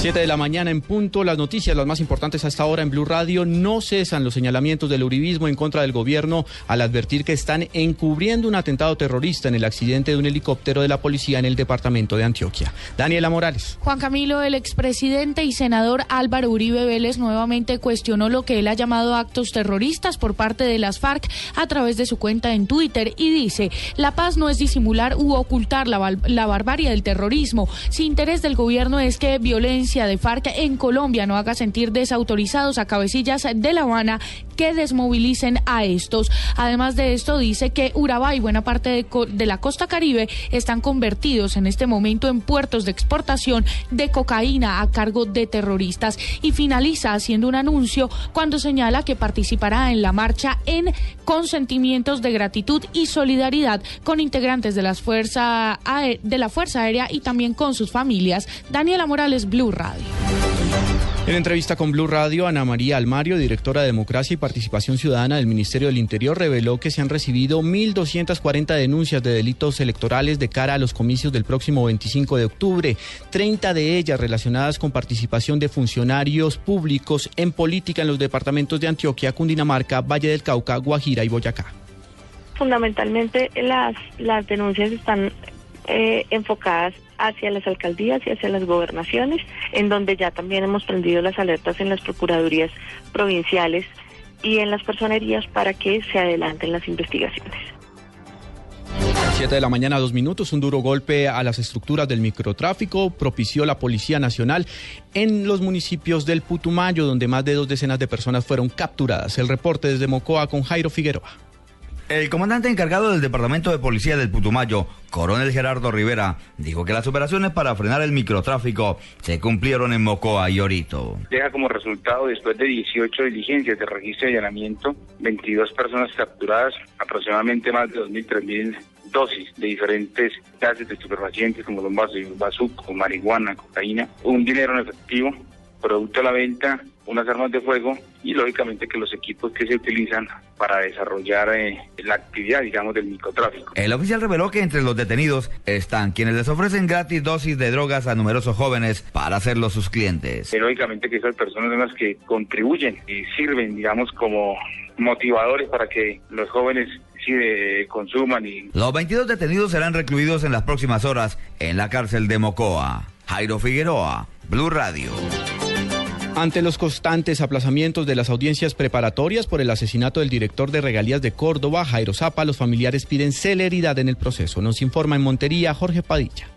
7 de la mañana en punto, las noticias, las más importantes hasta ahora en Blue Radio, no cesan los señalamientos del uribismo en contra del gobierno al advertir que están encubriendo un atentado terrorista en el accidente de un helicóptero de la policía en el departamento de Antioquia. Daniela Morales. Juan Camilo, el expresidente y senador Álvaro Uribe Vélez nuevamente cuestionó lo que él ha llamado actos terroristas por parte de las FARC a través de su cuenta en Twitter y dice, la paz no es disimular u ocultar la, la barbarie del terrorismo. Si interés del gobierno es que violencia de FARC en Colombia no haga sentir desautorizados a cabecillas de La Habana que desmovilicen a estos. Además de esto, dice que Urabá y buena parte de, la costa caribe están convertidos en este momento en puertos de exportación de cocaína a cargo de terroristas. Y finaliza haciendo un anuncio cuando señala que participará en la marcha en consentimientos de gratitud y solidaridad con integrantes de, las fuerza, de la Fuerza Aérea y también con sus familias. Daniela Morales, Blue Radio. En entrevista con Blue Radio, Ana María Almario, directora de Democracia y Participación Ciudadana del Ministerio del Interior, reveló que se han recibido 1.240 denuncias de delitos electorales de cara a los comicios del próximo 25 de octubre, 30 de ellas relacionadas con participación de funcionarios públicos en política en los departamentos de Antioquia, Cundinamarca, Valle del Cauca, Guajira y Boyacá. Fundamentalmente las, las denuncias están eh, enfocadas hacia las alcaldías y hacia las gobernaciones, en donde ya también hemos prendido las alertas en las procuradurías provinciales y en las personerías para que se adelanten las investigaciones. 7 de la mañana, dos minutos, un duro golpe a las estructuras del microtráfico propició la Policía Nacional en los municipios del Putumayo, donde más de dos decenas de personas fueron capturadas. El reporte desde Mocoa con Jairo Figueroa. El comandante encargado del Departamento de Policía del Putumayo, coronel Gerardo Rivera, dijo que las operaciones para frenar el microtráfico se cumplieron en Mocoa y Orito. Deja como resultado, después de 18 diligencias de registro y allanamiento, 22 personas capturadas, aproximadamente más de 2.000, 3.000 dosis de diferentes gases de estupefacientes como los bazuco, marihuana, cocaína, un dinero en efectivo, producto de la venta, unas armas de fuego y lógicamente que los equipos que se utilizan para desarrollar eh, la actividad, digamos, del microtráfico. El oficial reveló que entre los detenidos están quienes les ofrecen gratis dosis de drogas a numerosos jóvenes para hacerlos sus clientes. Y lógicamente que esas personas son las que contribuyen y sirven, digamos, como motivadores para que los jóvenes sí, eh, consuman. Y... Los 22 detenidos serán recluidos en las próximas horas en la cárcel de Mocoa. Jairo Figueroa, Blue Radio. Ante los constantes aplazamientos de las audiencias preparatorias por el asesinato del director de regalías de Córdoba, Jairo Zapa, los familiares piden celeridad en el proceso. Nos informa en Montería Jorge Padilla.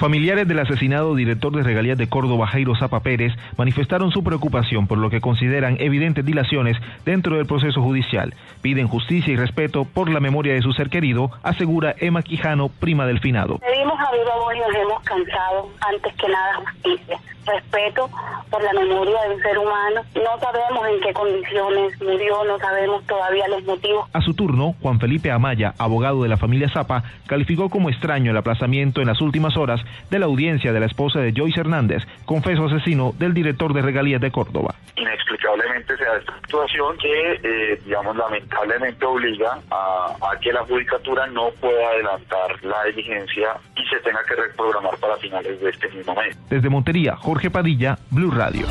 Familiares del asesinado director de regalías de Córdoba, Jairo Zapa Pérez, manifestaron su preocupación por lo que consideran evidentes dilaciones dentro del proceso judicial. Piden justicia y respeto por la memoria de su ser querido, asegura Emma Quijano, prima del finado. Pedimos a viva voz y nos hemos cansado, antes que nada, justicia. Respeto por la memoria de un ser humano. No sabemos en qué condiciones murió, no sabemos todavía los motivos. A su turno, Juan Felipe Amaya, abogado de la familia Zapa, calificó como extraño el aplazamiento en las últimas horas de la audiencia de la esposa de Joyce Hernández, confeso asesino del director de regalías de Córdoba. Inexplicablemente se da esta situación que, eh, digamos, lamentablemente obliga a, a, que la judicatura no pueda adelantar la diligencia y se tenga que reprogramar para finales de este mismo mes. Desde Montería, Jorge Padilla, Blue Radio.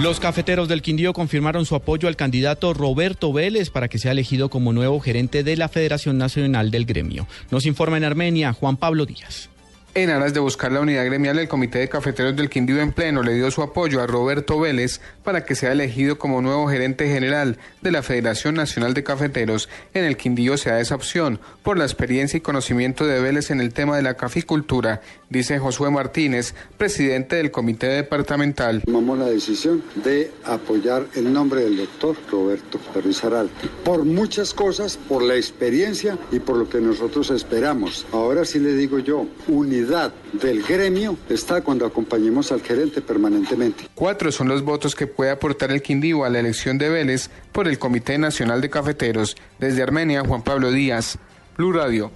Los cafeteros del Quindío confirmaron su apoyo al candidato Roberto Vélez para que sea elegido como nuevo gerente de la Federación Nacional del Gremio. Nos informa en Armenia Juan Pablo Díaz. En aras de buscar la unidad gremial, el Comité de Cafeteros del Quindío en pleno le dio su apoyo a Roberto Vélez para que sea elegido como nuevo gerente general de la Federación Nacional de Cafeteros. En el Quindío se da esa opción por la experiencia y conocimiento de Vélez en el tema de la caficultura, dice Josué Martínez, presidente del Comité Departamental. Tomamos la decisión de apoyar el nombre del doctor Roberto Perrizaral por muchas cosas, por la experiencia y por lo que nosotros esperamos. Ahora sí le digo yo, unidad del gremio está cuando acompañemos al gerente permanentemente. Cuatro son los votos que puede aportar el Quindío a la elección de Vélez por el Comité Nacional de Cafeteros. Desde Armenia, Juan Pablo Díaz, Blue Radio.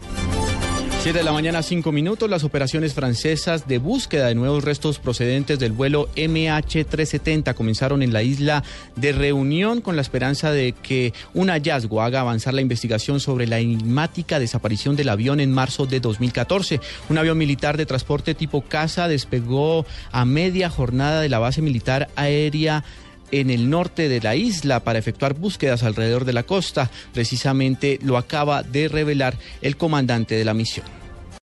7 de la mañana, 5 minutos. Las operaciones francesas de búsqueda de nuevos restos procedentes del vuelo MH370 comenzaron en la isla de Reunión con la esperanza de que un hallazgo haga avanzar la investigación sobre la enigmática desaparición del avión en marzo de 2014. Un avión militar de transporte tipo casa despegó a media jornada de la base militar aérea en el norte de la isla para efectuar búsquedas alrededor de la costa. Precisamente lo acaba de revelar el comandante de la misión.